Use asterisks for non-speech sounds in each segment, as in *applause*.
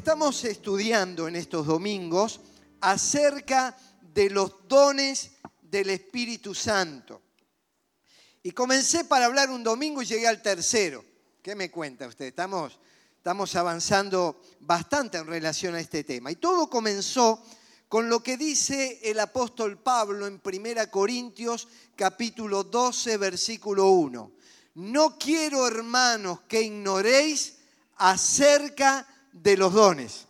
Estamos estudiando en estos domingos acerca de los dones del Espíritu Santo. Y comencé para hablar un domingo y llegué al tercero. ¿Qué me cuenta usted? Estamos, avanzando bastante en relación a este tema. Y todo comenzó con lo que dice el apóstol Pablo en 1 Corintios capítulo 12, versículo 1. No quiero, hermanos, que ignoréis acerca de los dones.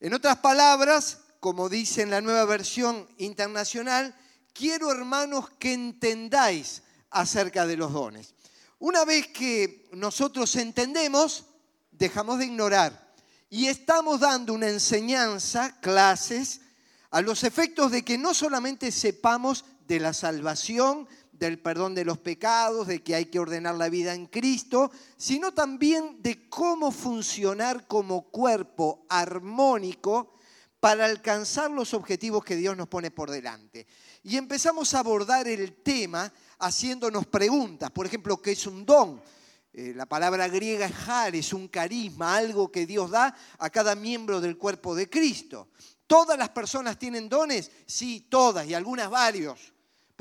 En otras palabras, como dice en la nueva versión internacional, quiero hermanos que entendáis acerca de los dones. Una vez que nosotros entendemos, dejamos de ignorar y estamos dando una enseñanza, clases, a los efectos de que no solamente sepamos de la salvación, del perdón de los pecados, de que hay que ordenar la vida en Cristo, sino también de cómo funcionar como cuerpo armónico para alcanzar los objetivos que Dios nos pone por delante. Y empezamos a abordar el tema haciéndonos preguntas. Por ejemplo, ¿qué es un don? Eh, la palabra griega es har, es un carisma, algo que Dios da a cada miembro del cuerpo de Cristo. ¿Todas las personas tienen dones? Sí, todas, y algunas varios.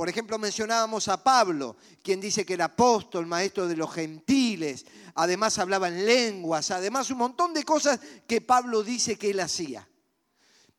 Por ejemplo, mencionábamos a Pablo, quien dice que era apóstol, maestro de los gentiles, además hablaba en lenguas, además un montón de cosas que Pablo dice que él hacía.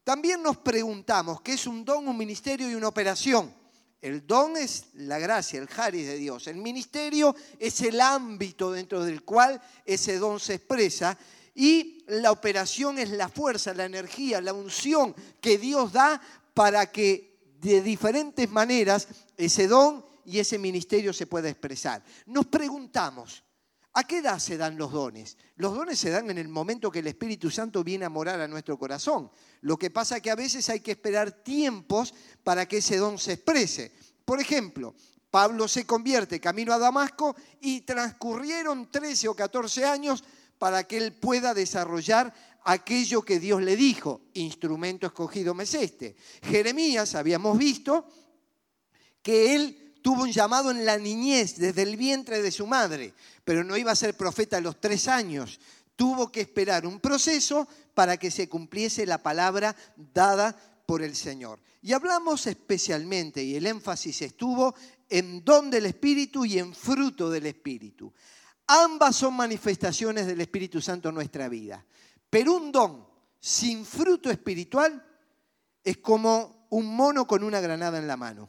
También nos preguntamos qué es un don, un ministerio y una operación. El don es la gracia, el jaris de Dios. El ministerio es el ámbito dentro del cual ese don se expresa. Y la operación es la fuerza, la energía, la unción que Dios da para que de diferentes maneras ese don y ese ministerio se pueda expresar. Nos preguntamos, ¿a qué edad se dan los dones? Los dones se dan en el momento que el Espíritu Santo viene a morar a nuestro corazón. Lo que pasa es que a veces hay que esperar tiempos para que ese don se exprese. Por ejemplo, Pablo se convierte camino a Damasco y transcurrieron 13 o 14 años para que él pueda desarrollar aquello que Dios le dijo, instrumento escogido me es este. Jeremías, habíamos visto que él tuvo un llamado en la niñez, desde el vientre de su madre, pero no iba a ser profeta a los tres años. Tuvo que esperar un proceso para que se cumpliese la palabra dada por el Señor. Y hablamos especialmente, y el énfasis estuvo en don del Espíritu y en fruto del Espíritu. Ambas son manifestaciones del Espíritu Santo en nuestra vida. Pero un don sin fruto espiritual es como un mono con una granada en la mano.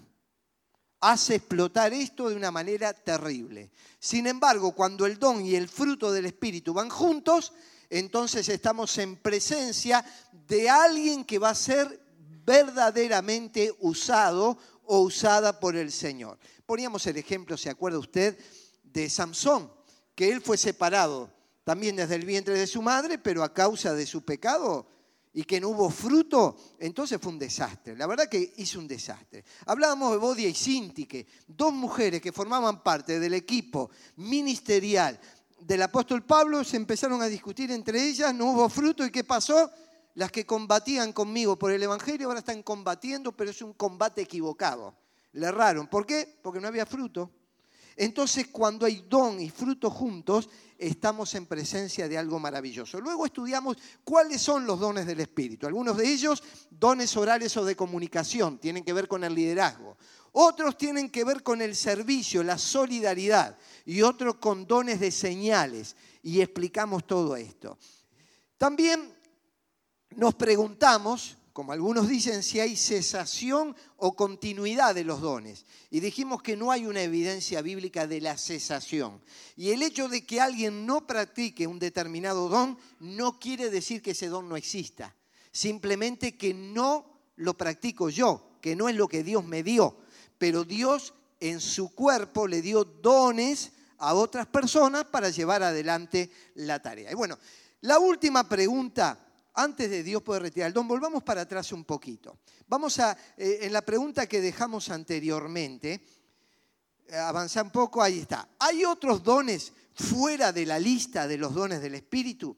Hace explotar esto de una manera terrible. Sin embargo, cuando el don y el fruto del Espíritu van juntos, entonces estamos en presencia de alguien que va a ser verdaderamente usado o usada por el Señor. Poníamos el ejemplo, ¿se acuerda usted? De Samson, que él fue separado también desde el vientre de su madre, pero a causa de su pecado y que no hubo fruto, entonces fue un desastre. La verdad que hizo un desastre. Hablábamos de Bodia y Sintique, dos mujeres que formaban parte del equipo ministerial del apóstol Pablo, se empezaron a discutir entre ellas, no hubo fruto y ¿qué pasó? Las que combatían conmigo por el Evangelio ahora están combatiendo, pero es un combate equivocado. Le erraron. ¿Por qué? Porque no había fruto. Entonces, cuando hay don y fruto juntos, estamos en presencia de algo maravilloso. Luego estudiamos cuáles son los dones del Espíritu. Algunos de ellos, dones orales o de comunicación, tienen que ver con el liderazgo. Otros tienen que ver con el servicio, la solidaridad. Y otros con dones de señales. Y explicamos todo esto. También nos preguntamos como algunos dicen, si hay cesación o continuidad de los dones. Y dijimos que no hay una evidencia bíblica de la cesación. Y el hecho de que alguien no practique un determinado don no quiere decir que ese don no exista. Simplemente que no lo practico yo, que no es lo que Dios me dio. Pero Dios en su cuerpo le dio dones a otras personas para llevar adelante la tarea. Y bueno, la última pregunta antes de Dios poder retirar el don, volvamos para atrás un poquito. Vamos a, eh, en la pregunta que dejamos anteriormente, eh, avanzar un poco, ahí está. ¿Hay otros dones fuera de la lista de los dones del Espíritu?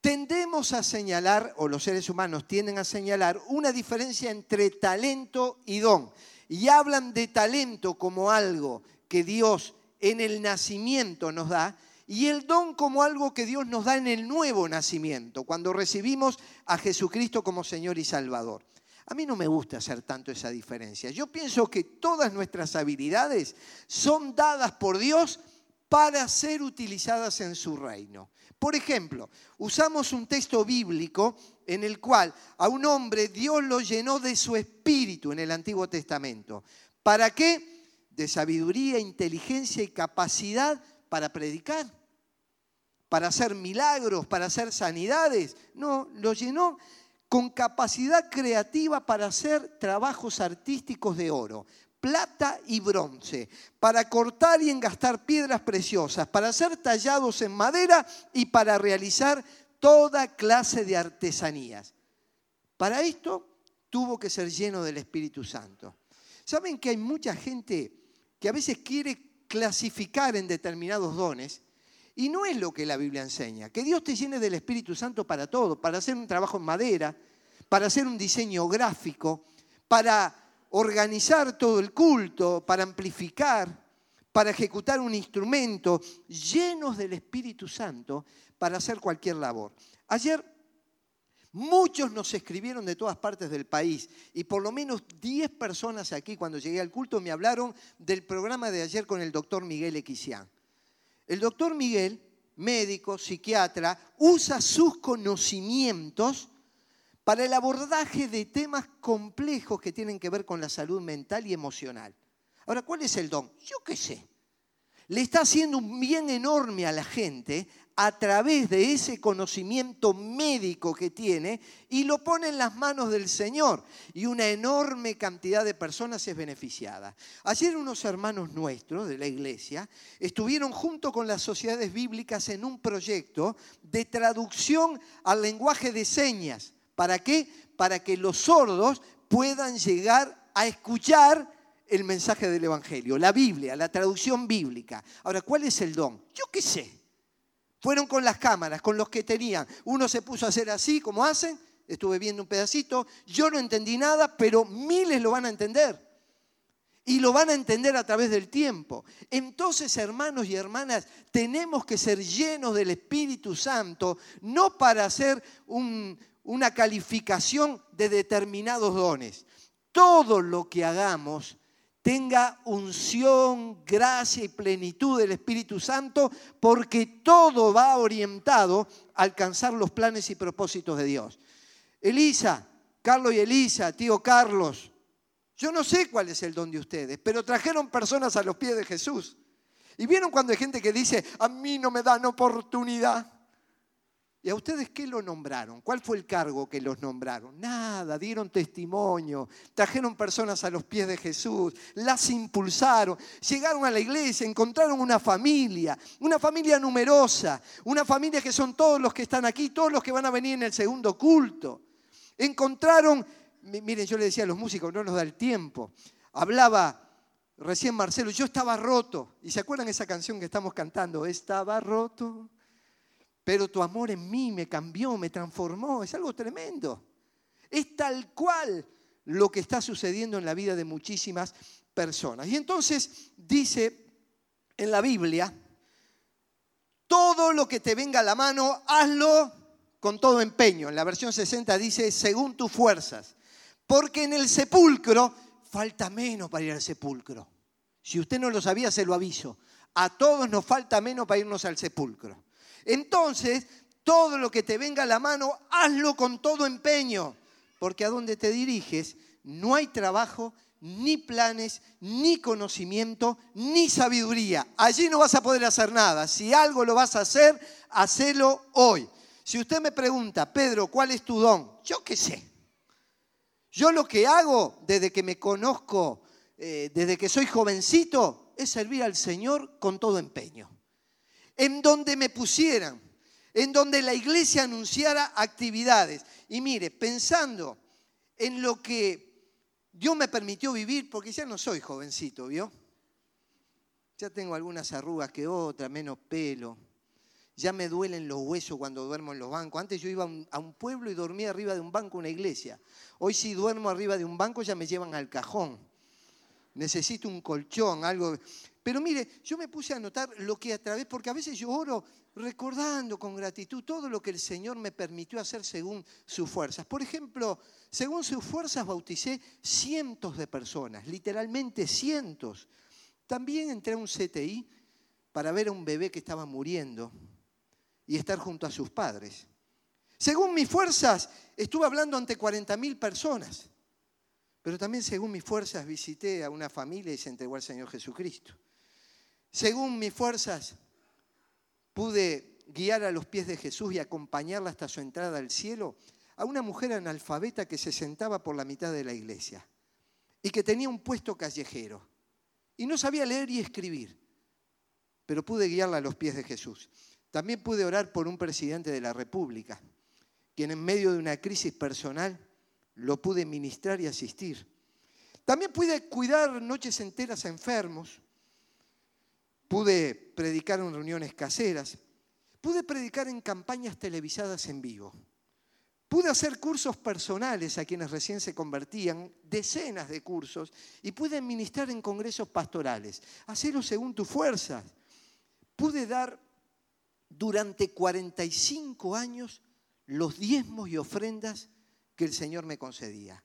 Tendemos a señalar, o los seres humanos tienden a señalar, una diferencia entre talento y don. Y hablan de talento como algo que Dios en el nacimiento nos da, y el don como algo que Dios nos da en el nuevo nacimiento, cuando recibimos a Jesucristo como Señor y Salvador. A mí no me gusta hacer tanto esa diferencia. Yo pienso que todas nuestras habilidades son dadas por Dios para ser utilizadas en su reino. Por ejemplo, usamos un texto bíblico en el cual a un hombre Dios lo llenó de su espíritu en el Antiguo Testamento. ¿Para qué? De sabiduría, inteligencia y capacidad para predicar, para hacer milagros, para hacer sanidades. No, lo llenó con capacidad creativa para hacer trabajos artísticos de oro, plata y bronce, para cortar y engastar piedras preciosas, para hacer tallados en madera y para realizar toda clase de artesanías. Para esto tuvo que ser lleno del Espíritu Santo. ¿Saben que hay mucha gente que a veces quiere clasificar en determinados dones? Y no es lo que la Biblia enseña, que Dios te llene del Espíritu Santo para todo, para hacer un trabajo en madera, para hacer un diseño gráfico, para organizar todo el culto, para amplificar, para ejecutar un instrumento, llenos del Espíritu Santo para hacer cualquier labor. Ayer muchos nos escribieron de todas partes del país y por lo menos 10 personas aquí cuando llegué al culto me hablaron del programa de ayer con el doctor Miguel Equisián. El doctor Miguel, médico, psiquiatra, usa sus conocimientos para el abordaje de temas complejos que tienen que ver con la salud mental y emocional. Ahora, ¿cuál es el don? Yo qué sé. Le está haciendo un bien enorme a la gente a través de ese conocimiento médico que tiene y lo pone en las manos del Señor. Y una enorme cantidad de personas es beneficiada. Ayer unos hermanos nuestros de la iglesia estuvieron junto con las sociedades bíblicas en un proyecto de traducción al lenguaje de señas. ¿Para qué? Para que los sordos puedan llegar a escuchar el mensaje del Evangelio, la Biblia, la traducción bíblica. Ahora, ¿cuál es el don? Yo qué sé. Fueron con las cámaras, con los que tenían. Uno se puso a hacer así, como hacen, estuve viendo un pedacito, yo no entendí nada, pero miles lo van a entender. Y lo van a entender a través del tiempo. Entonces, hermanos y hermanas, tenemos que ser llenos del Espíritu Santo, no para hacer una calificación de determinados dones. Todo lo que hagamos tenga unción, gracia y plenitud del Espíritu Santo, porque todo va orientado a alcanzar los planes y propósitos de Dios. Elisa, Carlos y Elisa, tío Carlos, yo no sé cuál es el don de ustedes, pero trajeron personas a los pies de Jesús. Y vieron cuando hay gente que dice, a mí no me dan oportunidad. ¿Y a ustedes qué lo nombraron? ¿Cuál fue el cargo que los nombraron? Nada, dieron testimonio, trajeron personas a los pies de Jesús, las impulsaron, llegaron a la iglesia, encontraron una familia, una familia numerosa, una familia que son todos los que están aquí, todos los que van a venir en el segundo culto. Encontraron, miren, yo le decía a los músicos, no nos da el tiempo, hablaba recién Marcelo, yo estaba roto, y se acuerdan esa canción que estamos cantando, estaba roto pero tu amor en mí me cambió, me transformó. Es algo tremendo. Es tal cual lo que está sucediendo en la vida de muchísimas personas. Y entonces dice en la Biblia, todo lo que te venga a la mano, hazlo con todo empeño. En la versión 60 dice, según tus fuerzas. Porque en el sepulcro falta menos para ir al sepulcro. Si usted no lo sabía, se lo aviso. A todos nos falta menos para irnos al sepulcro. Entonces, todo lo que te venga a la mano, hazlo con todo empeño, porque a donde te diriges no hay trabajo, ni planes, ni conocimiento, ni sabiduría. Allí no vas a poder hacer nada. Si algo lo vas a hacer, hacelo hoy. Si usted me pregunta, Pedro, ¿cuál es tu don? Yo qué sé. Yo lo que hago desde que me conozco, eh, desde que soy jovencito, es servir al Señor con todo empeño en donde me pusieran, en donde la iglesia anunciara actividades. Y mire, pensando en lo que Dios me permitió vivir, porque ya no soy jovencito, ¿vio? Ya tengo algunas arrugas que otras, menos pelo. Ya me duelen los huesos cuando duermo en los bancos. Antes yo iba a un pueblo y dormía arriba de un banco una iglesia. Hoy si duermo arriba de un banco ya me llevan al cajón. Necesito un colchón, algo. Pero mire, yo me puse a anotar lo que a través, porque a veces yo oro recordando con gratitud todo lo que el Señor me permitió hacer según sus fuerzas. Por ejemplo, según sus fuerzas bauticé cientos de personas, literalmente cientos. También entré a un CTI para ver a un bebé que estaba muriendo y estar junto a sus padres. Según mis fuerzas, estuve hablando ante 40.000 personas, pero también según mis fuerzas visité a una familia y se entregó al Señor Jesucristo. Según mis fuerzas, pude guiar a los pies de Jesús y acompañarla hasta su entrada al cielo a una mujer analfabeta que se sentaba por la mitad de la iglesia y que tenía un puesto callejero y no sabía leer y escribir, pero pude guiarla a los pies de Jesús. También pude orar por un presidente de la República, quien en medio de una crisis personal lo pude ministrar y asistir. También pude cuidar noches enteras a enfermos, Pude predicar en reuniones caseras. Pude predicar en campañas televisadas en vivo. Pude hacer cursos personales a quienes recién se convertían, decenas de cursos, y pude ministrar en congresos pastorales. Hacerlo según tus fuerzas. Pude dar durante 45 años los diezmos y ofrendas que el Señor me concedía.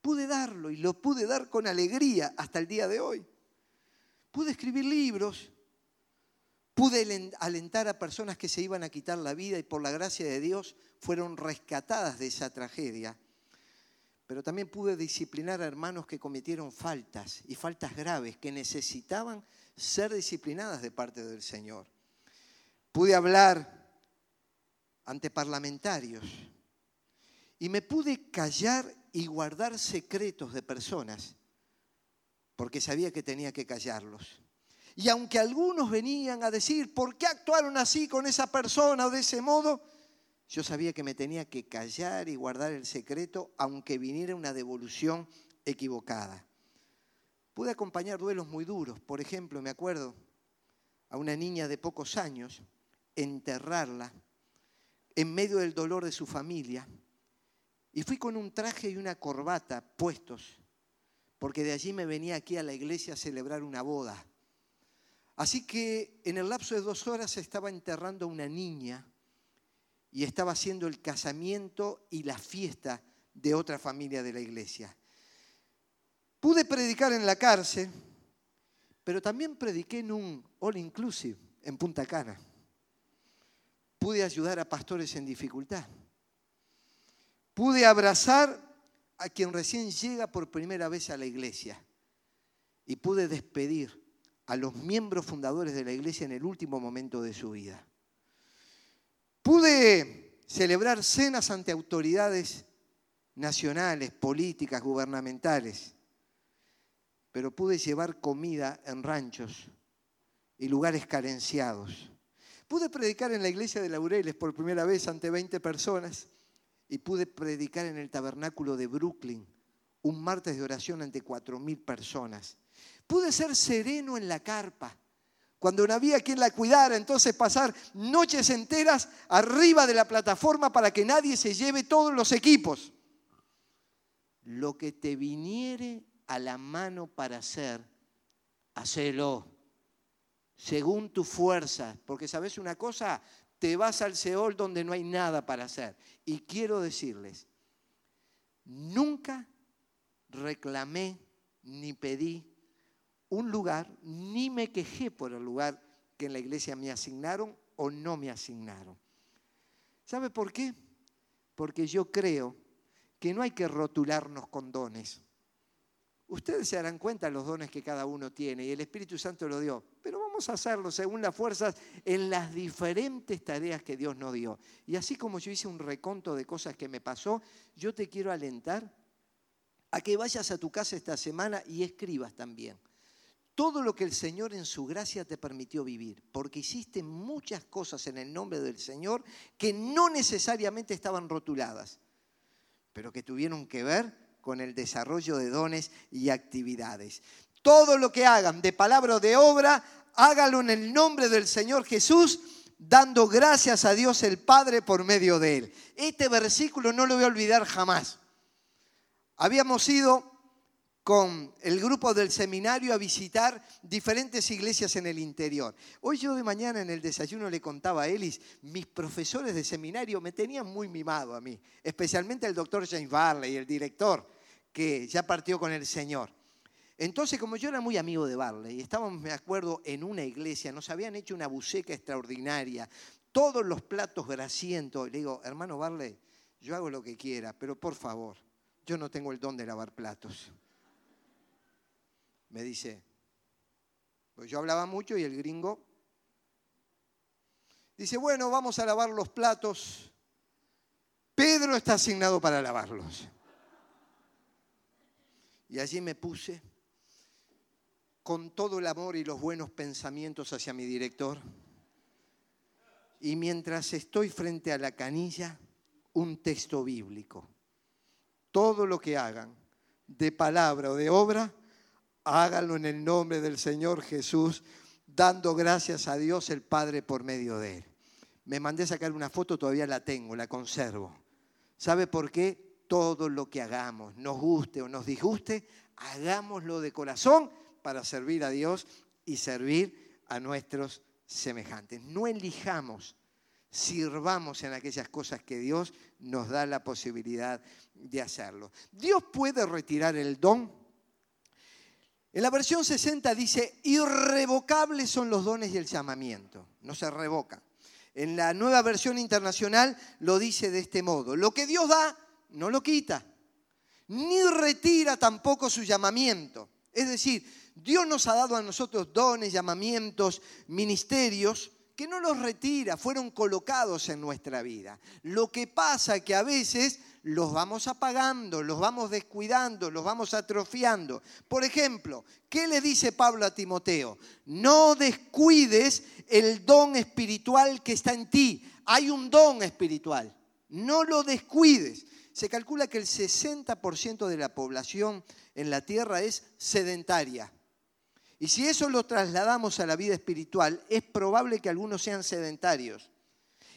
Pude darlo y lo pude dar con alegría hasta el día de hoy. Pude escribir libros, pude alentar a personas que se iban a quitar la vida y por la gracia de Dios fueron rescatadas de esa tragedia. Pero también pude disciplinar a hermanos que cometieron faltas y faltas graves que necesitaban ser disciplinadas de parte del Señor. Pude hablar ante parlamentarios y me pude callar y guardar secretos de personas porque sabía que tenía que callarlos. Y aunque algunos venían a decir, ¿por qué actuaron así con esa persona o de ese modo? Yo sabía que me tenía que callar y guardar el secreto, aunque viniera una devolución equivocada. Pude acompañar duelos muy duros. Por ejemplo, me acuerdo a una niña de pocos años, enterrarla en medio del dolor de su familia. Y fui con un traje y una corbata puestos porque de allí me venía aquí a la iglesia a celebrar una boda. Así que en el lapso de dos horas estaba enterrando una niña y estaba haciendo el casamiento y la fiesta de otra familia de la iglesia. Pude predicar en la cárcel, pero también prediqué en un all inclusive en Punta Cana. Pude ayudar a pastores en dificultad. Pude abrazar a quien recién llega por primera vez a la iglesia y pude despedir a los miembros fundadores de la iglesia en el último momento de su vida. Pude celebrar cenas ante autoridades nacionales, políticas, gubernamentales, pero pude llevar comida en ranchos y lugares carenciados. Pude predicar en la iglesia de Laureles por primera vez ante 20 personas y pude predicar en el tabernáculo de Brooklyn un martes de oración ante cuatro mil personas. Pude ser sereno en la carpa cuando no había quien la cuidara, entonces pasar noches enteras arriba de la plataforma para que nadie se lleve todos los equipos. Lo que te viniere a la mano para hacer, hacelo según tu fuerza, porque sabes una cosa, te vas al Seol donde no hay nada para hacer. Y quiero decirles, nunca reclamé ni pedí un lugar, ni me quejé por el lugar que en la iglesia me asignaron o no me asignaron. ¿Sabe por qué? Porque yo creo que no hay que rotularnos con dones. Ustedes se darán cuenta de los dones que cada uno tiene y el Espíritu Santo lo dio, pero a hacerlo según las fuerzas en las diferentes tareas que Dios nos dio. Y así como yo hice un reconto de cosas que me pasó, yo te quiero alentar a que vayas a tu casa esta semana y escribas también todo lo que el Señor en su gracia te permitió vivir, porque hiciste muchas cosas en el nombre del Señor que no necesariamente estaban rotuladas, pero que tuvieron que ver con el desarrollo de dones y actividades. Todo lo que hagan de palabra o de obra, hágalo en el nombre del Señor Jesús, dando gracias a Dios el Padre por medio de él. Este versículo no lo voy a olvidar jamás. Habíamos ido con el grupo del seminario a visitar diferentes iglesias en el interior. Hoy yo de mañana en el desayuno le contaba a Elis, mis profesores de seminario me tenían muy mimado a mí, especialmente el doctor James Barley, el director, que ya partió con el Señor. Entonces, como yo era muy amigo de Barley, estábamos, me acuerdo, en una iglesia, nos habían hecho una buceca extraordinaria, todos los platos grasientos. Le digo, hermano Barley, yo hago lo que quiera, pero por favor, yo no tengo el don de lavar platos. Me dice, pues yo hablaba mucho y el gringo dice, bueno, vamos a lavar los platos. Pedro está asignado para lavarlos. Y allí me puse con todo el amor y los buenos pensamientos hacia mi director. Y mientras estoy frente a la canilla, un texto bíblico. Todo lo que hagan, de palabra o de obra, háganlo en el nombre del Señor Jesús, dando gracias a Dios el Padre por medio de él. Me mandé sacar una foto, todavía la tengo, la conservo. ¿Sabe por qué? Todo lo que hagamos, nos guste o nos disguste, hagámoslo de corazón para servir a Dios y servir a nuestros semejantes. No elijamos, sirvamos en aquellas cosas que Dios nos da la posibilidad de hacerlo. Dios puede retirar el don. En la versión 60 dice, irrevocables son los dones y el llamamiento, no se revocan. En la nueva versión internacional lo dice de este modo, lo que Dios da, no lo quita, ni retira tampoco su llamamiento. Es decir, Dios nos ha dado a nosotros dones, llamamientos, ministerios que no los retira, fueron colocados en nuestra vida. Lo que pasa es que a veces los vamos apagando, los vamos descuidando, los vamos atrofiando. Por ejemplo, ¿qué le dice Pablo a Timoteo? No descuides el don espiritual que está en ti. Hay un don espiritual. No lo descuides. Se calcula que el 60% de la población en la tierra es sedentaria. Y si eso lo trasladamos a la vida espiritual, es probable que algunos sean sedentarios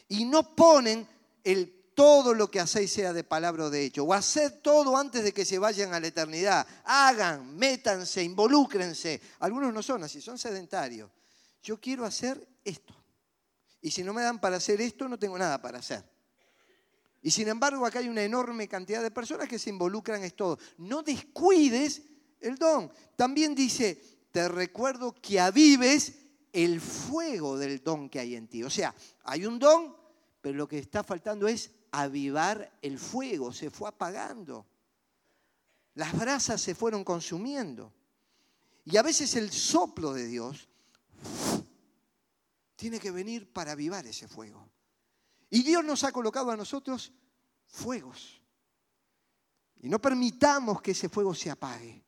y no ponen el todo lo que hacéis sea de palabra o de hecho, o haced todo antes de que se vayan a la eternidad. Hagan, métanse, involúcrense. Algunos no son así, son sedentarios. Yo quiero hacer esto. Y si no me dan para hacer esto, no tengo nada para hacer. Y sin embargo, acá hay una enorme cantidad de personas que se involucran en todo. No descuides el don. También dice, te recuerdo que avives el fuego del don que hay en ti. O sea, hay un don, pero lo que está faltando es avivar el fuego, se fue apagando. Las brasas se fueron consumiendo. Y a veces el soplo de Dios tiene que venir para avivar ese fuego. Y Dios nos ha colocado a nosotros fuegos. Y no permitamos que ese fuego se apague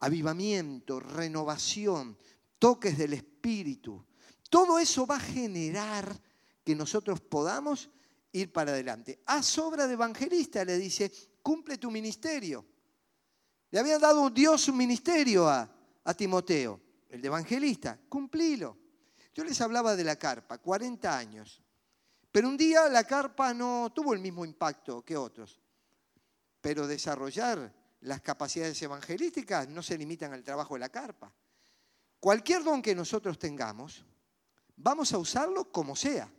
avivamiento, renovación, toques del Espíritu. Todo eso va a generar que nosotros podamos ir para adelante. Haz obra de evangelista, le dice, cumple tu ministerio. Le había dado Dios un ministerio a, a Timoteo, el de evangelista, cumplilo. Yo les hablaba de la carpa, 40 años. Pero un día la carpa no tuvo el mismo impacto que otros. Pero desarrollar las capacidades evangelísticas no se limitan al trabajo de la carpa. Cualquier don que nosotros tengamos, vamos a usarlo como sea.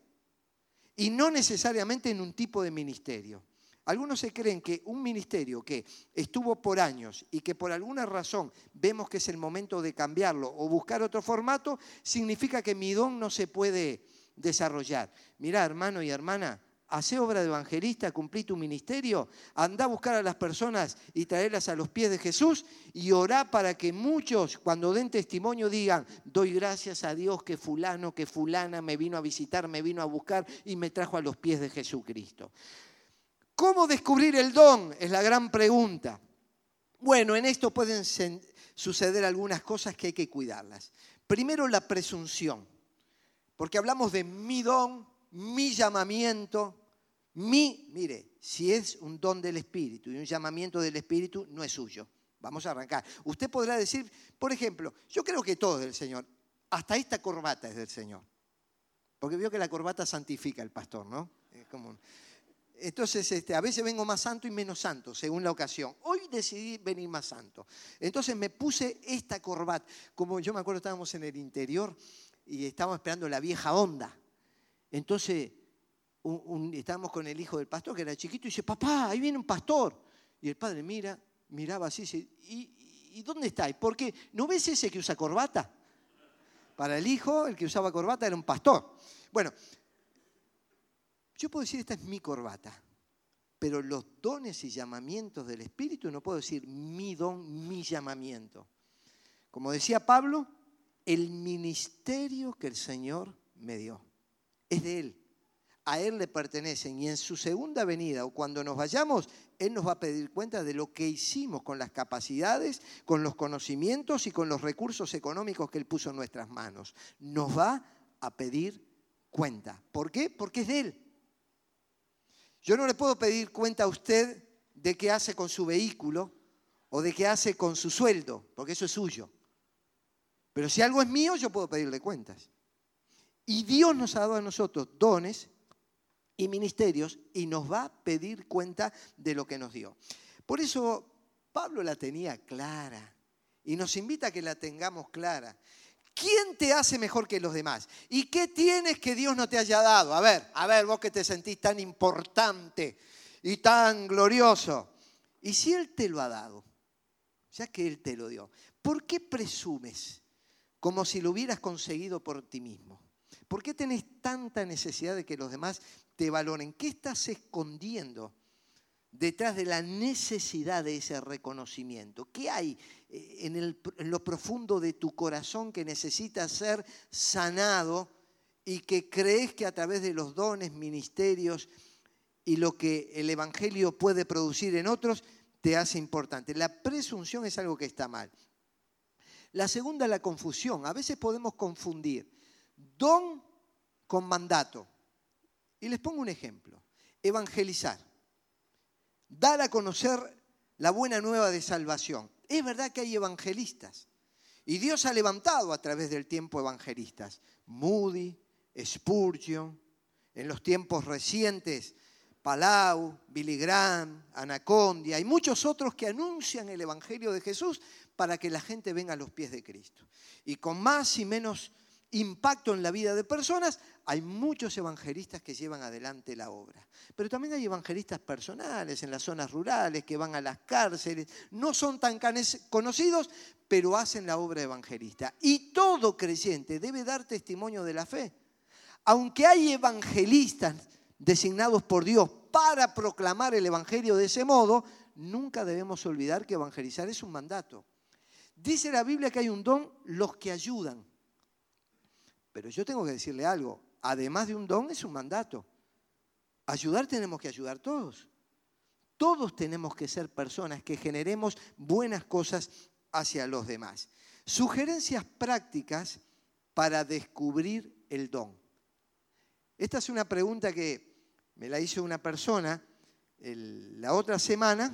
Y no necesariamente en un tipo de ministerio. Algunos se creen que un ministerio que estuvo por años y que por alguna razón vemos que es el momento de cambiarlo o buscar otro formato, significa que mi don no se puede desarrollar. Mira, hermano y hermana, Hacé obra de evangelista, cumplí tu ministerio, anda a buscar a las personas y traerlas a los pies de Jesús y orá para que muchos cuando den testimonio digan, doy gracias a Dios que fulano, que fulana me vino a visitar, me vino a buscar y me trajo a los pies de Jesucristo. ¿Cómo descubrir el don? Es la gran pregunta. Bueno, en esto pueden suceder algunas cosas que hay que cuidarlas. Primero la presunción, porque hablamos de mi don, mi llamamiento, mi, mire, si es un don del Espíritu y un llamamiento del Espíritu, no es suyo. Vamos a arrancar. Usted podrá decir, por ejemplo, yo creo que todo es del Señor. Hasta esta corbata es del Señor. Porque veo que la corbata santifica al pastor, ¿no? Es como entonces, este, a veces vengo más santo y menos santo, según la ocasión. Hoy decidí venir más santo. Entonces me puse esta corbata. Como yo me acuerdo, estábamos en el interior y estábamos esperando la vieja onda. Entonces, estábamos con el hijo del pastor, que era chiquito, y dice, papá, ahí viene un pastor. Y el padre mira, miraba así, ¿y, ¿y dónde está? ¿Por qué? ¿No ves ese que usa corbata? Para el hijo, el que usaba corbata era un pastor. Bueno, yo puedo decir, esta es mi corbata, pero los dones y llamamientos del Espíritu no puedo decir mi don, mi llamamiento. Como decía Pablo, el ministerio que el Señor me dio es de Él. A Él le pertenecen y en su segunda venida o cuando nos vayamos, Él nos va a pedir cuenta de lo que hicimos con las capacidades, con los conocimientos y con los recursos económicos que Él puso en nuestras manos. Nos va a pedir cuenta. ¿Por qué? Porque es de Él. Yo no le puedo pedir cuenta a usted de qué hace con su vehículo o de qué hace con su sueldo, porque eso es suyo. Pero si algo es mío, yo puedo pedirle cuentas. Y Dios nos ha dado a nosotros dones y ministerios y nos va a pedir cuenta de lo que nos dio. Por eso Pablo la tenía clara y nos invita a que la tengamos clara. ¿Quién te hace mejor que los demás? ¿Y qué tienes que Dios no te haya dado? A ver, a ver, vos que te sentís tan importante y tan glorioso. ¿Y si Él te lo ha dado? Ya que Él te lo dio. ¿Por qué presumes como si lo hubieras conseguido por ti mismo? ¿Por qué tenés tanta necesidad de que los demás te valoren? ¿Qué estás escondiendo detrás de la necesidad de ese reconocimiento? ¿Qué hay eh, en, lo profundo de tu corazón que necesita ser sanado y que crees que a través de los dones, ministerios y lo que el Evangelio puede producir en otros, te hace importante? La presunción es algo que está mal. La segunda, la confusión. A veces podemos confundir don con mandato. Y les pongo un ejemplo. Evangelizar dar a conocer la buena nueva de salvación. Es verdad que hay evangelistas. Y Dios ha levantado a través del tiempo evangelistas. Moody, Spurgeon, en los tiempos recientes, Palau, Billy Graham, Anacondia y muchos otros que anuncian el Evangelio de Jesús para que la gente venga a los pies de Cristo. Y con más y menos impacto en la vida de personas, hay muchos evangelistas que llevan adelante la obra. Pero también hay evangelistas personales en las zonas rurales que van a las cárceles. No son tan conocidos, pero hacen la obra evangelista. Y todo creyente debe dar testimonio de la fe. Aunque hay evangelistas designados por Dios para proclamar el Evangelio de ese modo, nunca debemos olvidar que evangelizar es un mandato. Dice la Biblia que hay un don, los que ayudan. Pero yo tengo que decirle algo, además de un don es un mandato. Ayudar tenemos que ayudar todos. Todos tenemos que ser personas que generemos buenas cosas hacia los demás. Sugerencias prácticas para descubrir el don. Esta es una pregunta que me la hizo una persona la otra semana.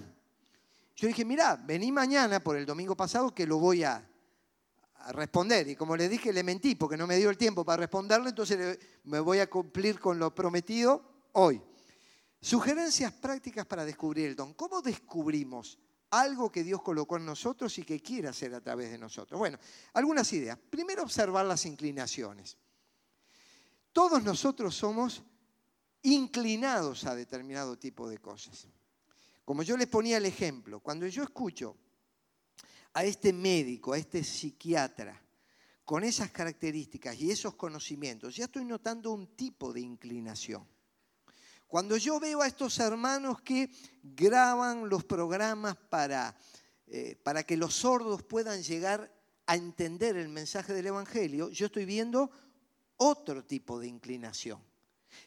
Yo dije, mira, vení mañana por el domingo pasado que lo voy a, responder. Y como le dije, le mentí porque no me dio el tiempo para responderle, entonces me voy a cumplir con lo prometido hoy. Sugerencias prácticas para descubrir el don. ¿Cómo descubrimos algo que Dios colocó en nosotros y que quiere hacer a través de nosotros? Bueno, algunas ideas. Primero, observar las inclinaciones. Todos nosotros somos inclinados a determinado tipo de cosas. Como yo les ponía el ejemplo, cuando yo escucho a este médico, a este psiquiatra, con esas características y esos conocimientos, ya estoy notando un tipo de inclinación. Cuando yo veo a estos hermanos que graban los programas para, eh, para que los sordos puedan llegar a entender el mensaje del Evangelio, yo estoy viendo otro tipo de inclinación.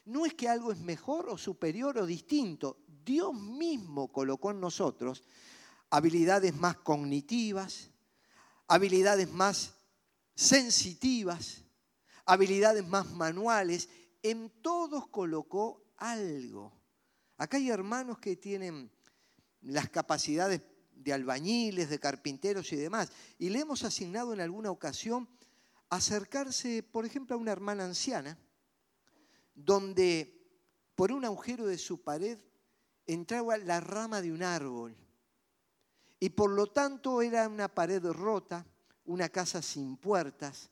No es que algo es mejor o superior o distinto. Dios mismo colocó en nosotros habilidades más cognitivas, habilidades más sensitivas, habilidades más manuales. En todos colocó algo. Acá hay hermanos que tienen las capacidades de albañiles, de carpinteros y demás. Y le hemos asignado en alguna ocasión acercarse, por ejemplo, a una hermana anciana, donde por un agujero de su pared entraba la rama de un árbol. Y por lo tanto era una pared rota, una casa sin puertas.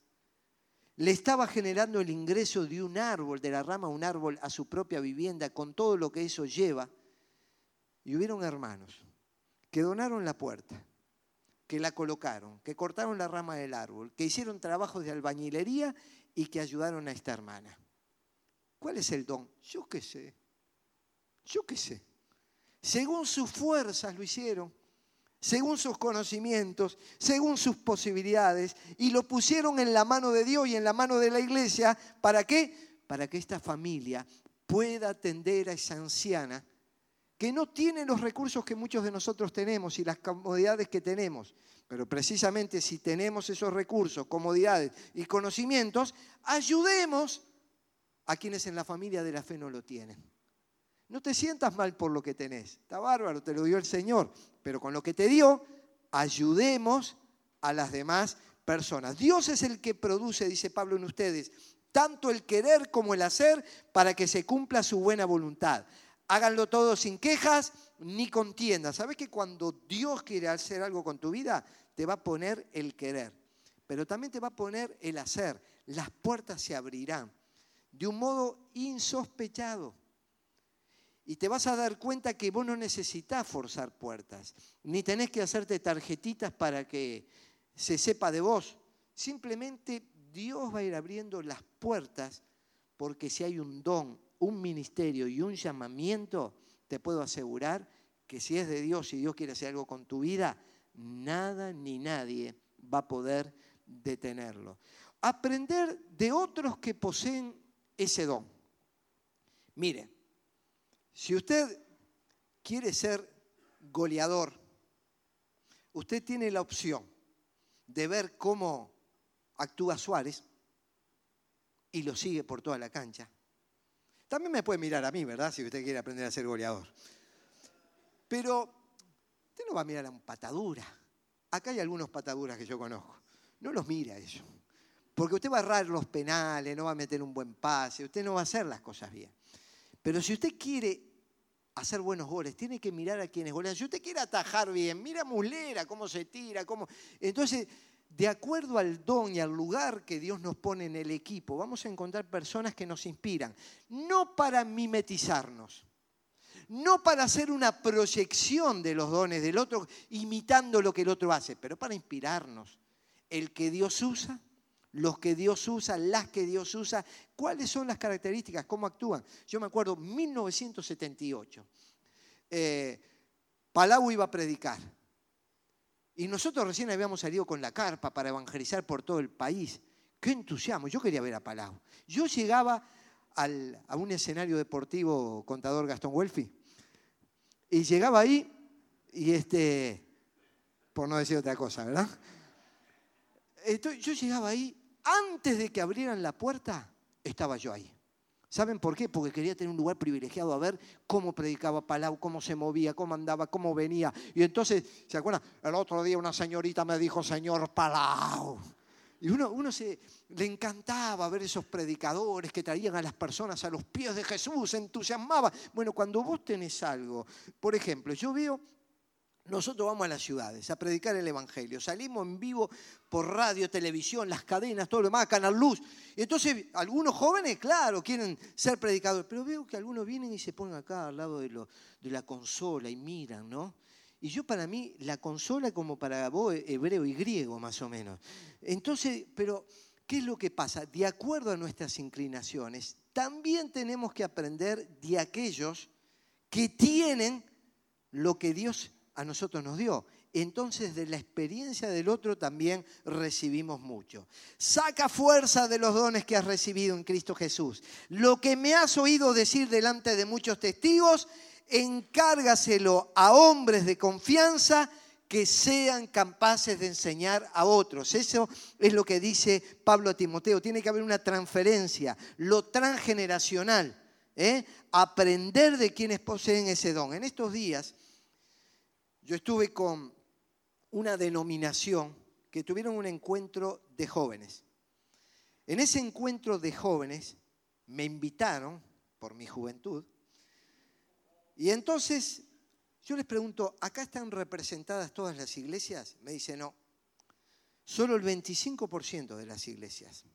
Le estaba generando el ingreso de un árbol, de la rama un árbol, a su propia vivienda, con todo lo que eso lleva. Y hubieron hermanos que donaron la puerta, que la colocaron, que cortaron la rama del árbol, que hicieron trabajos de albañilería y que ayudaron a esta hermana. ¿Cuál es el don? Yo qué sé. Yo qué sé. Según sus fuerzas lo hicieron, según sus conocimientos, según sus posibilidades, y lo pusieron en la mano de Dios y en la mano de la iglesia. ¿Para qué? Para que esta familia pueda atender a esa anciana que no tiene los recursos que muchos de nosotros tenemos y las comodidades que tenemos. Pero precisamente si tenemos esos recursos, comodidades y conocimientos, ayudemos a quienes en la familia de la fe no lo tienen. No te sientas mal por lo que tenés. Está bárbaro, te lo dio el Señor. Pero con lo que te dio, ayudemos a las demás personas. Dios es el que produce, dice Pablo en ustedes, tanto el querer como el hacer para que se cumpla su buena voluntad. Háganlo todo sin quejas ni contiendas. ¿Sabes que cuando Dios quiere hacer algo con tu vida, te va a poner el querer, pero también te va a poner el hacer? Las puertas se abrirán de un modo insospechado. Y te vas a dar cuenta que vos no necesitas forzar puertas, ni tenés que hacerte tarjetitas para que se sepa de vos. Simplemente Dios va a ir abriendo las puertas porque si hay un don, un ministerio y un llamamiento, te puedo asegurar que si es de Dios y Dios quiere hacer algo con tu vida, nada ni nadie va a poder detenerlo. Aprender de otros que poseen ese don. Mire, si usted quiere ser goleador, usted tiene la opción de ver cómo actúa Suárez y lo sigue por toda la cancha. También me puede mirar a mí, ¿verdad? Si usted quiere aprender a ser goleador. Pero usted no va a mirar a un patadura. Acá hay algunos pataduras que yo conozco. No los mire a eso. Porque usted va a errar los penales, no va a meter un buen pase, usted no va a hacer las cosas bien. Pero si usted quiere hacer buenos goles, tiene que mirar a quienes golean. Si usted quiere atajar bien, mira a Muslera, cómo se tira, cómo... Entonces, de acuerdo al don y al lugar que Dios nos pone en el equipo, vamos a encontrar personas que nos inspiran, no para mimetizarnos, no para hacer una proyección de los dones del otro, imitando lo que el otro hace, pero para inspirarnos. El que Dios usa los que Dios usa, las que Dios usa, cuáles son las características, cómo actúan. Yo me acuerdo, 1978, eh, Palau iba a predicar. Y nosotros recién habíamos salido con la carpa para evangelizar por todo el país. Qué entusiasmo, yo quería ver a Palau. Yo llegaba a un escenario deportivo contador Gastón Welfi y llegaba ahí y este, por no decir otra cosa, ¿verdad? yo llegaba ahí antes de que abrieran la puerta, estaba yo ahí. ¿Saben por qué? Porque quería tener un lugar privilegiado a ver cómo predicaba Palau, cómo se movía, cómo andaba, cómo venía. Y entonces, ¿se acuerdan? El otro día una señorita me dijo, señor Palau. Y uno, uno se, le encantaba ver esos predicadores que traían a las personas a los pies de Jesús, entusiasmaba. Bueno, cuando vos tenés algo, por ejemplo, yo veo nosotros vamos a las ciudades a predicar el Evangelio. Salimos en vivo por radio, televisión, las cadenas, todo lo demás, Canal Luz. Y entonces, algunos jóvenes, claro, quieren ser predicadores, pero veo que algunos vienen y se ponen acá al lado de, de la consola y miran, ¿no? Y yo para mí, la consola como para vos, hebreo y griego más o menos. Entonces, pero, ¿qué es lo que pasa? De acuerdo a nuestras inclinaciones, también tenemos que aprender de aquellos que tienen lo que Dios a nosotros nos dio. Entonces de la experiencia del otro también recibimos mucho. Saca fuerza de los dones que has recibido en Cristo Jesús. Lo que me has oído decir delante de muchos testigos, encárgaselo a hombres de confianza que sean capaces de enseñar a otros. Eso es lo que dice Pablo a Timoteo. Tiene que haber una transferencia, lo transgeneracional. ¿eh? Aprender de quienes poseen ese don. En estos días yo estuve con una denominación que tuvieron un encuentro de jóvenes. En ese encuentro de jóvenes me invitaron, por mi juventud, Y entonces yo les pregunto, ¿acá están representadas todas las iglesias? Me dice, no, solo el 25% de las iglesias.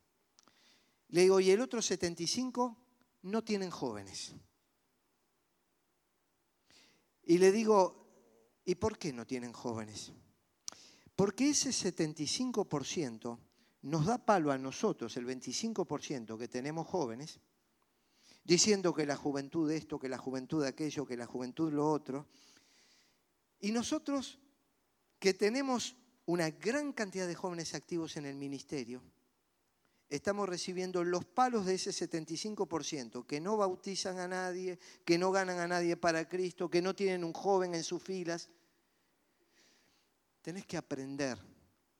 Le digo, ¿y el otro 75% no tienen jóvenes? Y le digo, ¿y por qué no tienen jóvenes? Porque ese 75% nos da palo a nosotros, el 25% que tenemos jóvenes, diciendo que la juventud esto, que la juventud aquello, que la juventud lo otro. Y nosotros que tenemos una gran cantidad de jóvenes activos en el ministerio, estamos recibiendo los palos de ese 75% que no bautizan a nadie, que no ganan a nadie para Cristo, que no tienen un joven en sus filas. Tenés que aprender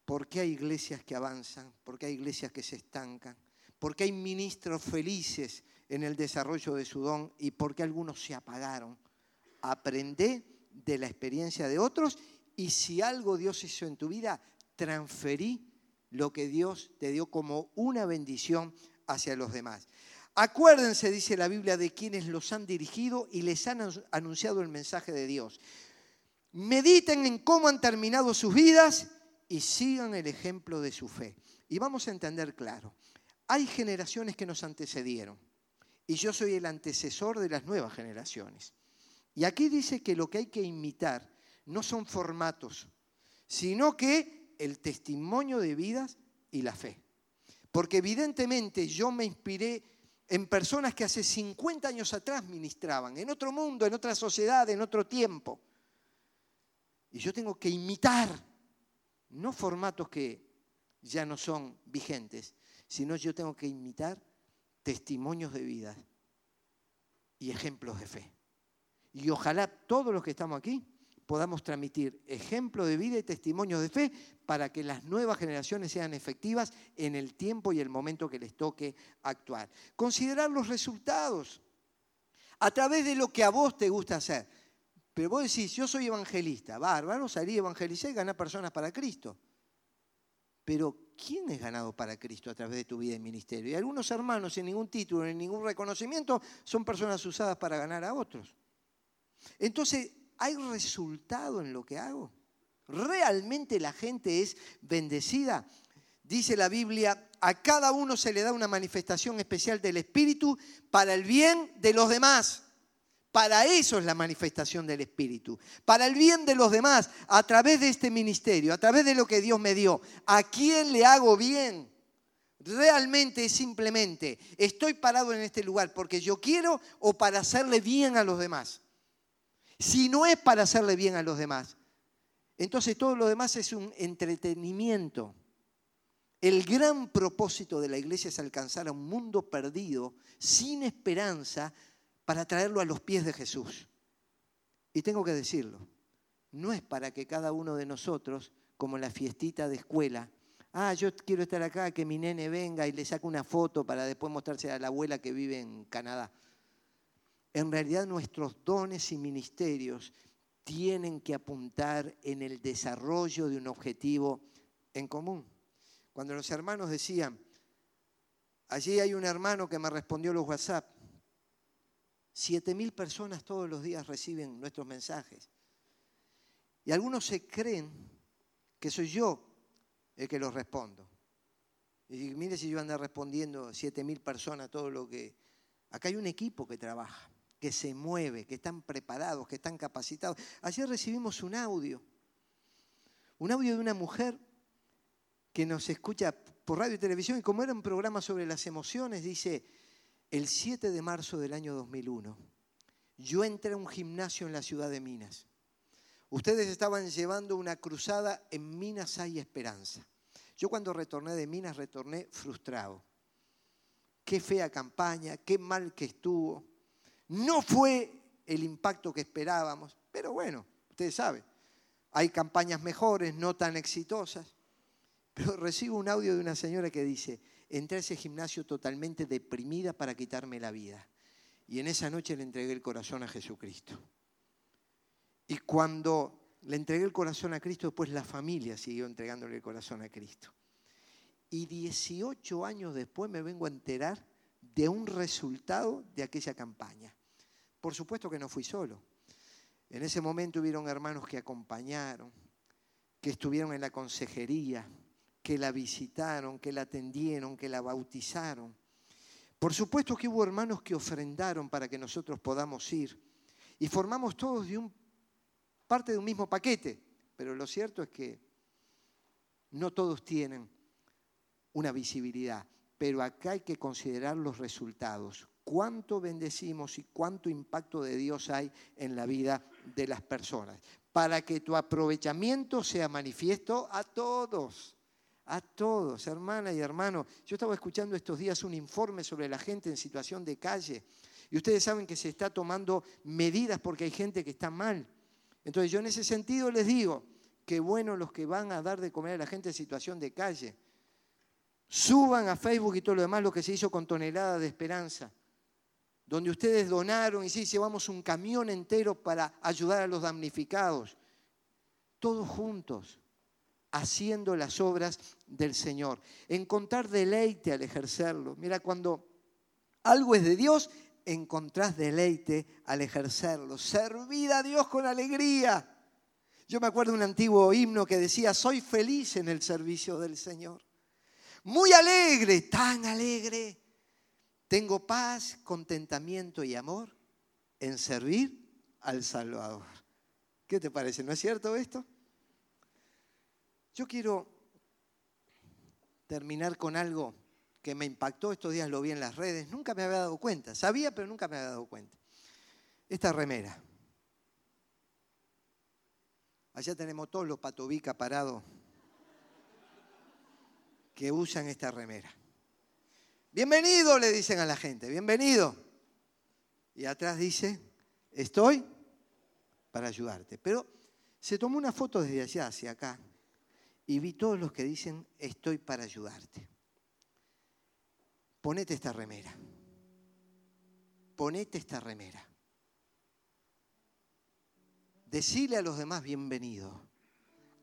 por qué hay iglesias que avanzan, por qué hay iglesias que se estancan, por qué hay ministros felices en el desarrollo de su don y por qué algunos se apagaron. Aprendé de la experiencia de otros y si algo Dios hizo en tu vida, transferí lo que Dios te dio como una bendición hacia los demás. Acuérdense, dice la Biblia, de quienes los han dirigido y les han anunciado el mensaje de Dios. Mediten en cómo han terminado sus vidas y sigan el ejemplo de su fe. Y vamos a entender claro, hay generaciones que nos antecedieron y yo soy el antecesor de las nuevas generaciones. Y aquí dice que lo que hay que imitar no son formatos, sino que el testimonio de vidas y la fe. Porque evidentemente yo me inspiré en personas que hace 50 años atrás ministraban, en otro mundo, en otra sociedad, en otro tiempo. Y yo tengo que imitar, no formatos que ya no son vigentes, sino yo tengo que imitar testimonios de vida y ejemplos de fe. Y ojalá todos los que estamos aquí podamos transmitir ejemplos de vida y testimonios de fe para que las nuevas generaciones sean efectivas en el tiempo y el momento que les toque actuar. Considerar los resultados a través de lo que a vos te gusta hacer. Pero vos decís, yo soy evangelista, bárbaro, salí a evangelizar y ganar personas para Cristo. Pero ¿quién es ganado para Cristo a través de tu vida y ministerio? Y algunos hermanos sin ningún título, sin ningún reconocimiento, son personas usadas para ganar a otros. Entonces, ¿hay resultado en lo que hago? ¿Realmente la gente es bendecida? Dice la Biblia, a cada uno se le da una manifestación especial del Espíritu para el bien de los demás. Para eso es la manifestación del Espíritu, para el bien de los demás, a través de este ministerio, a través de lo que Dios me dio. ¿A quién le hago bien? Realmente es simplemente, estoy parado en este lugar porque yo quiero o para hacerle bien a los demás. Si no es para hacerle bien a los demás, entonces todo lo demás es un entretenimiento. El gran propósito de la iglesia es alcanzar a un mundo perdido, sin esperanza, para traerlo a los pies de Jesús. Y tengo que decirlo, no es para que cada uno de nosotros, como la fiestita de escuela, ah, yo quiero estar acá, que mi nene venga y le saque una foto para después mostrarse a la abuela que vive en Canadá. En realidad nuestros dones y ministerios tienen que apuntar en el desarrollo de un objetivo en común. Cuando los hermanos decían, allí hay un hermano que me respondió los WhatsApp, Siete mil personas todos los días reciben nuestros mensajes. Y algunos se creen que soy yo el que los respondo. Y mire si yo ando respondiendo siete mil personas todo lo que... Acá hay un equipo que trabaja, que se mueve, que están preparados, que están capacitados. Ayer recibimos un audio, un audio de una mujer que nos escucha por radio y televisión y como era un programa sobre las emociones, dice, el 7 de marzo del año 2001, yo entré a un gimnasio en la ciudad de Minas. Ustedes estaban llevando una cruzada en Minas hay esperanza. Yo cuando retorné de Minas retorné frustrado. Qué fea campaña, qué mal que estuvo. No fue el impacto que esperábamos, pero bueno, ustedes saben, hay campañas mejores, no tan exitosas. Pero *laughs* recibo un audio de una señora que dice, entré a ese gimnasio totalmente deprimida para quitarme la vida. Y en esa noche le entregué el corazón a Jesucristo. Y cuando le entregué el corazón a Cristo, después la familia siguió entregándole el corazón a Cristo. Y 18 años después me vengo a enterar de un resultado de aquella campaña. Por supuesto que no fui solo. En ese momento hubieron hermanos que acompañaron, que estuvieron en la consejería, que la visitaron, que la atendieron, que la bautizaron. Por supuesto que hubo hermanos que ofrendaron para que nosotros podamos ir. Y formamos todos de un, parte de un mismo paquete. Pero lo cierto es que no todos tienen una visibilidad. Pero acá hay que considerar los resultados. Cuánto bendecimos y cuánto impacto de Dios hay en la vida de las personas. Para que tu aprovechamiento sea manifiesto a todos. A todos, hermana y hermano. Yo estaba escuchando estos días un informe sobre la gente en situación de calle. Y ustedes saben que se está tomando medidas porque hay gente que está mal. Entonces yo en ese sentido les digo, que bueno los que van a dar de comer a la gente en situación de calle. Suban a Facebook y todo lo demás lo que se hizo con toneladas de esperanza, donde ustedes donaron y sí, llevamos un camión entero para ayudar a los damnificados. Todos juntos, haciendo las obras del Señor. Encontrar deleite al ejercerlo. Mira, cuando algo es de Dios, encontrás deleite al ejercerlo. Servir a Dios con alegría. Yo me acuerdo de un antiguo himno que decía, soy feliz en el servicio del Señor. Muy alegre, tan alegre. Tengo paz, contentamiento y amor en servir al Salvador. ¿Qué te parece? ¿No es cierto esto? Yo quiero terminar con algo que me impactó estos días, lo vi en las redes, nunca me había dado cuenta, sabía pero nunca me había dado cuenta. Esta remera. Allá tenemos todos los patobica parados que usan esta remera. Bienvenido, le dicen a la gente, bienvenido. Y atrás dice, estoy para ayudarte. Pero se tomó una foto desde allá hacia acá y vi todos los que dicen, estoy para ayudarte. Ponete esta remera. Ponete esta remera. Decile a los demás bienvenido.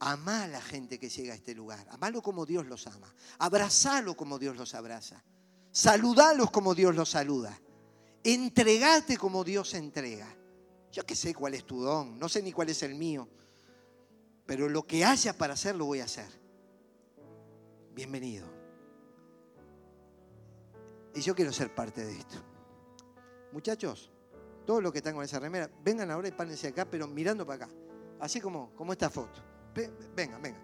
Amá a la gente que llega a este lugar. Amalo como Dios los ama. Abrazalo como Dios los abraza. Saludalos como Dios los saluda. Entregate como Dios entrega. Yo que sé cuál es tu don, no sé ni cuál es el mío, pero lo que haya para hacer lo voy a hacer. Bienvenido. Y yo quiero ser parte de esto. Muchachos, todos los que están con esa remera, vengan ahora y párense acá, pero mirando para acá. Así como, como esta foto. Venga, venga.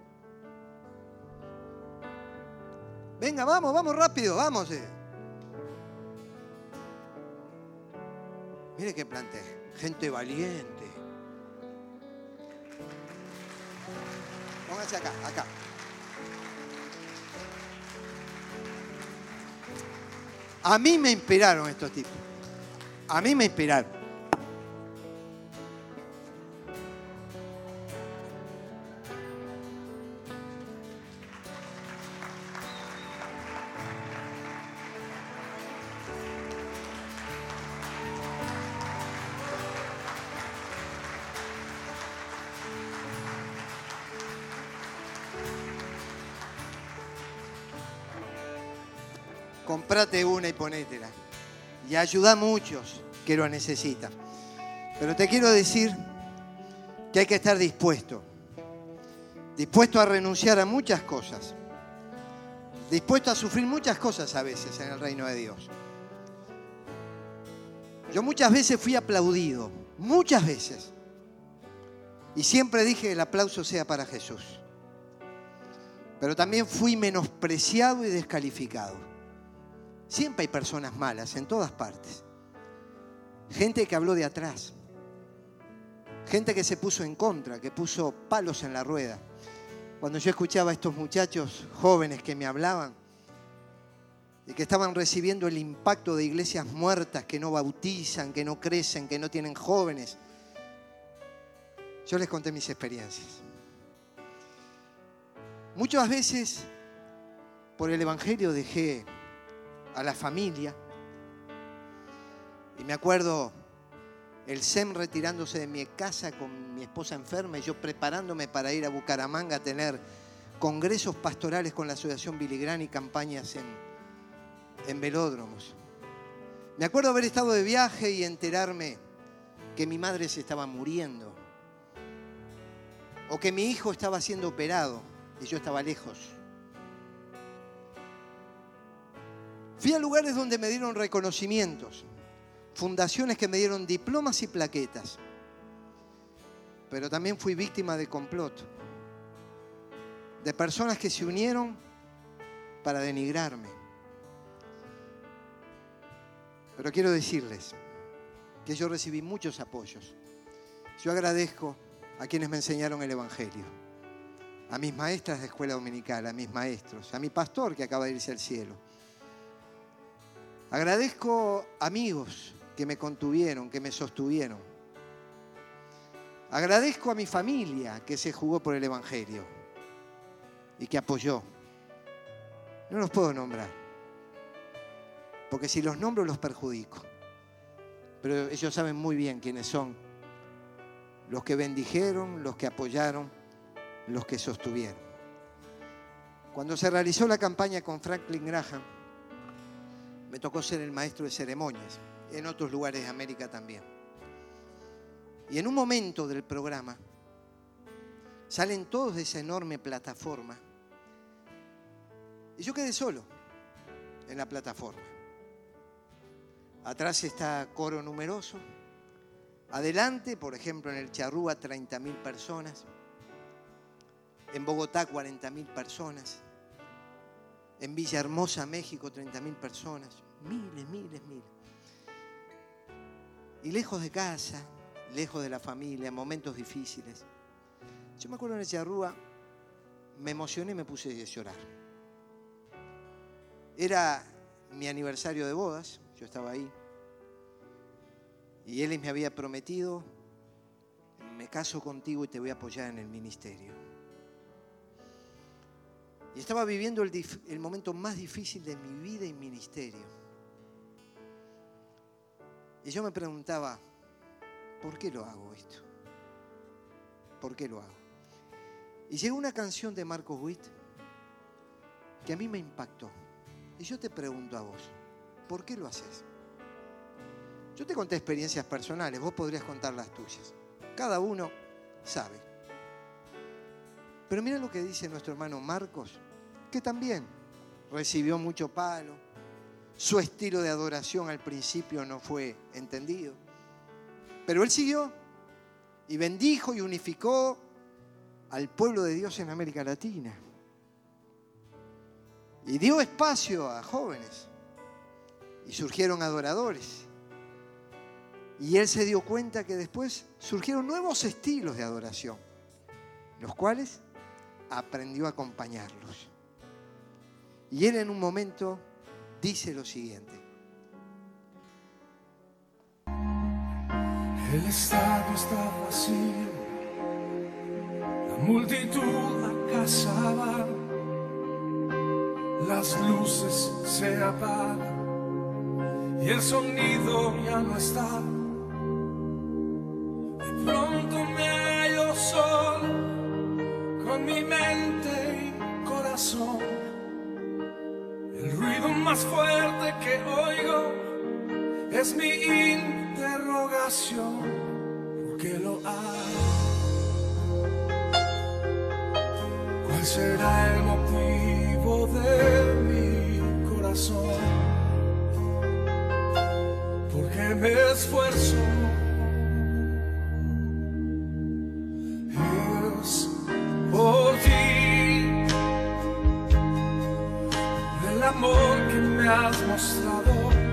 Venga, vamos, vamos rápido, vamos. Eh. Mire qué planté. Gente valiente. Pónganse acá, acá. A mí me inspiraron estos tipos. A mí me inspiraron. Comprate una y ponétela y ayuda a muchos que lo necesitan. Pero te quiero decir que hay que estar dispuesto, dispuesto a renunciar a muchas cosas, dispuesto a sufrir muchas cosas a veces en el reino de Dios. Yo muchas veces fui aplaudido, muchas veces, y siempre dije el aplauso sea para Jesús. Pero también fui menospreciado y descalificado. Siempre hay personas malas en todas partes. Gente que habló de atrás. Gente que se puso en contra, que puso palos en la rueda. Cuando yo escuchaba a estos muchachos jóvenes que me hablaban y que estaban recibiendo el impacto de iglesias muertas que no bautizan, que no crecen, que no tienen jóvenes, yo les conté mis experiencias. Muchas veces por el Evangelio dejé a la familia. Y me acuerdo el SEM retirándose de mi casa con mi esposa enferma y yo preparándome para ir a Bucaramanga a tener congresos pastorales con la Asociación Biligrán y campañas en, en velódromos. Me acuerdo haber estado de viaje y enterarme que mi madre se estaba muriendo o que mi hijo estaba siendo operado y yo estaba lejos. Fui a lugares donde me dieron reconocimientos, fundaciones que me dieron diplomas y plaquetas, pero también fui víctima de complot, de personas que se unieron para denigrarme. Pero quiero decirles que yo recibí muchos apoyos. Yo agradezco a quienes me enseñaron el Evangelio, a mis maestras de escuela dominical, a mis maestros, a mi pastor que acaba de irse al cielo Agradezco amigos que me contuvieron, que me sostuvieron. Agradezco a mi familia que se jugó por el Evangelio y que apoyó. No los puedo nombrar, porque si los nombro los perjudico. Pero ellos saben muy bien quiénes son los que bendijeron, los que apoyaron, los que sostuvieron. Cuando se realizó la campaña con Franklin Graham, me tocó ser el maestro de ceremonias, en otros lugares de América también. Y en un momento del programa, salen todos de esa enorme plataforma, y yo quedé solo en la plataforma. Atrás está coro numeroso, adelante, por ejemplo, en el Charrúa 30.000 personas, en Bogotá 40.000 personas, en Villahermosa, México, 30.000 personas. Miles, miles, miles. Y lejos de casa, lejos de la familia, momentos difíciles. Yo me acuerdo en Charrúa, me emocioné y me puse a llorar. Era mi aniversario de bodas, yo estaba ahí. Y él me había prometido, me caso contigo y te voy a apoyar en el ministerio. Y estaba viviendo el, momento más difícil de mi vida y ministerio. Y yo me preguntaba, ¿por qué lo hago esto? ¿Por qué lo hago? Y llegó una canción de Marcos Witt que a mí me impactó. Y yo te pregunto a vos, ¿por qué lo haces? Yo te conté experiencias personales, vos podrías contar las tuyas. Cada uno sabe. Pero mira lo que dice nuestro hermano Marcos que también recibió mucho palo. Su estilo de adoración al principio no fue entendido. Pero él siguió y bendijo y unificó al pueblo de Dios en América Latina. Y dio espacio a jóvenes. Y surgieron adoradores. Y él se dio cuenta que después surgieron nuevos estilos de adoración, los cuales aprendió a acompañarlos. Y él en un momento dice lo siguiente. El estadio está vacío, la multitud acasaba, las luces se apagan y el sonido ya no está. Más fuerte que oigo es mi interrogación. ¿Por qué lo hago? ¿Cuál será el motivo de mi corazón? ¿Por qué me esfuerzo? Me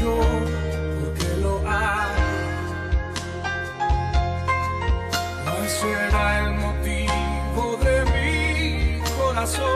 yo, ¿por qué lo hago? ¿Cuál será el motivo de mi corazón?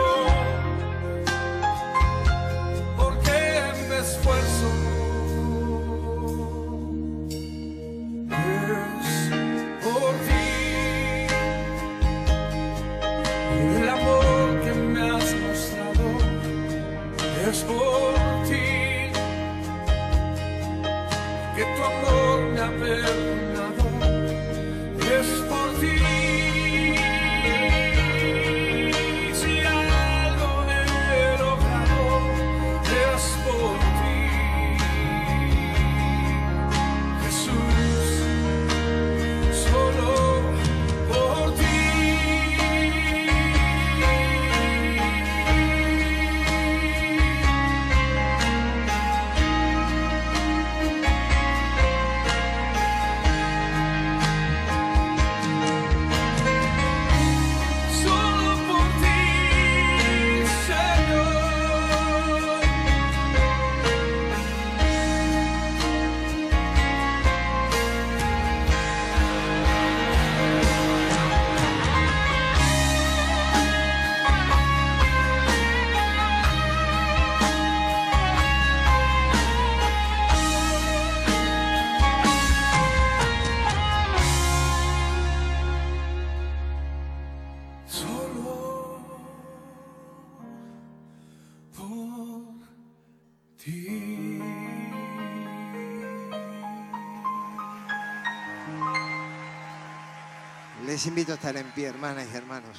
Les invito a estar en pie, hermanas y hermanos.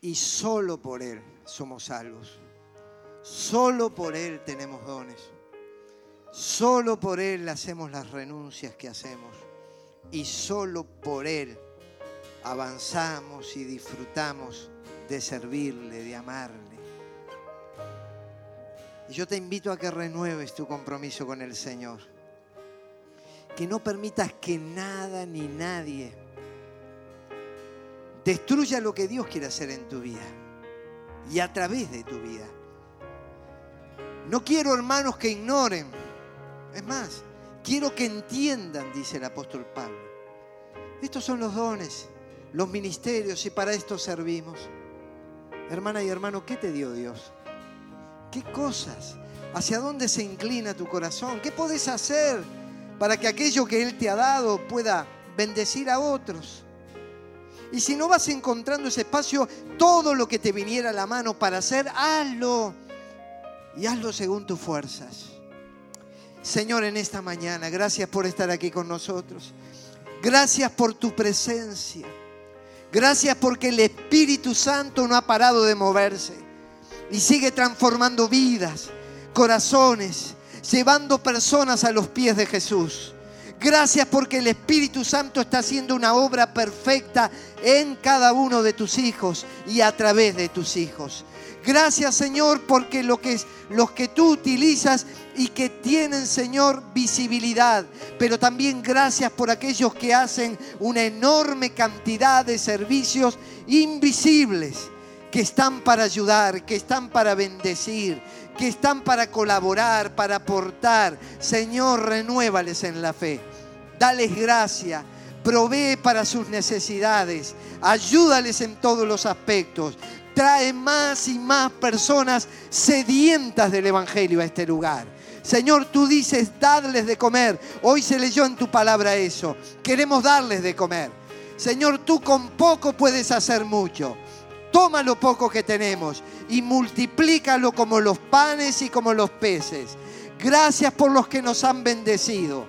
Y solo por Él somos salvos. Solo por Él tenemos dones. Solo por Él hacemos las renuncias que hacemos. Y solo por Él avanzamos y disfrutamos de servirle, de amarle. Y yo te invito a que renueves tu compromiso con el Señor que no permitas que nada ni nadie destruya lo que Dios quiere hacer en tu vida y a través de tu vida. No quiero, hermanos, que ignoren. Es más, quiero que entiendan, dice el apóstol Pablo. Estos son los dones, los ministerios y para esto servimos. Hermana y hermano, ¿qué te dio Dios? ¿Qué cosas? ¿Hacia dónde se inclina tu corazón? ¿Qué podés hacer para que aquello que Él te ha dado pueda bendecir a otros? Y si no vas encontrando ese espacio, todo lo que te viniera a la mano para hacer, hazlo. Y hazlo según tus fuerzas. Señor, en esta mañana, gracias por estar aquí con nosotros. Gracias por tu presencia. Gracias porque el Espíritu Santo no ha parado de moverse y sigue transformando vidas, corazones, llevando personas a los pies de Jesús. Gracias porque el Espíritu Santo está haciendo una obra perfecta en cada uno de tus hijos y a través de tus hijos. Gracias Señor porque lo que, los que tú utilizas y que tienen Señor visibilidad, pero también gracias por aquellos que hacen una enorme cantidad de servicios invisibles que están para ayudar, que están para bendecir, que están para colaborar, para aportar. Señor, renuévales en la fe. Dales gracia, provee para sus necesidades, ayúdales en todos los aspectos. Trae más y más personas sedientas del Evangelio a este lugar. Señor, tú dices, dadles de comer. Hoy se leyó en tu palabra eso. Queremos darles de comer. Señor, tú con poco puedes hacer mucho. Toma lo poco que tenemos y multiplícalo como los panes y como los peces. Gracias por los que nos han bendecido.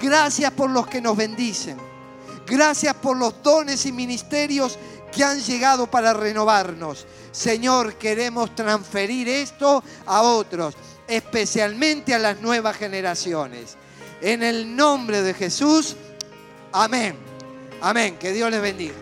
Gracias por los que nos bendicen. Gracias por los dones y ministerios que han llegado para renovarnos. Señor, queremos transferir esto a otros, especialmente a las nuevas generaciones. En el nombre de Jesús, amén. Amén. Que Dios les bendiga.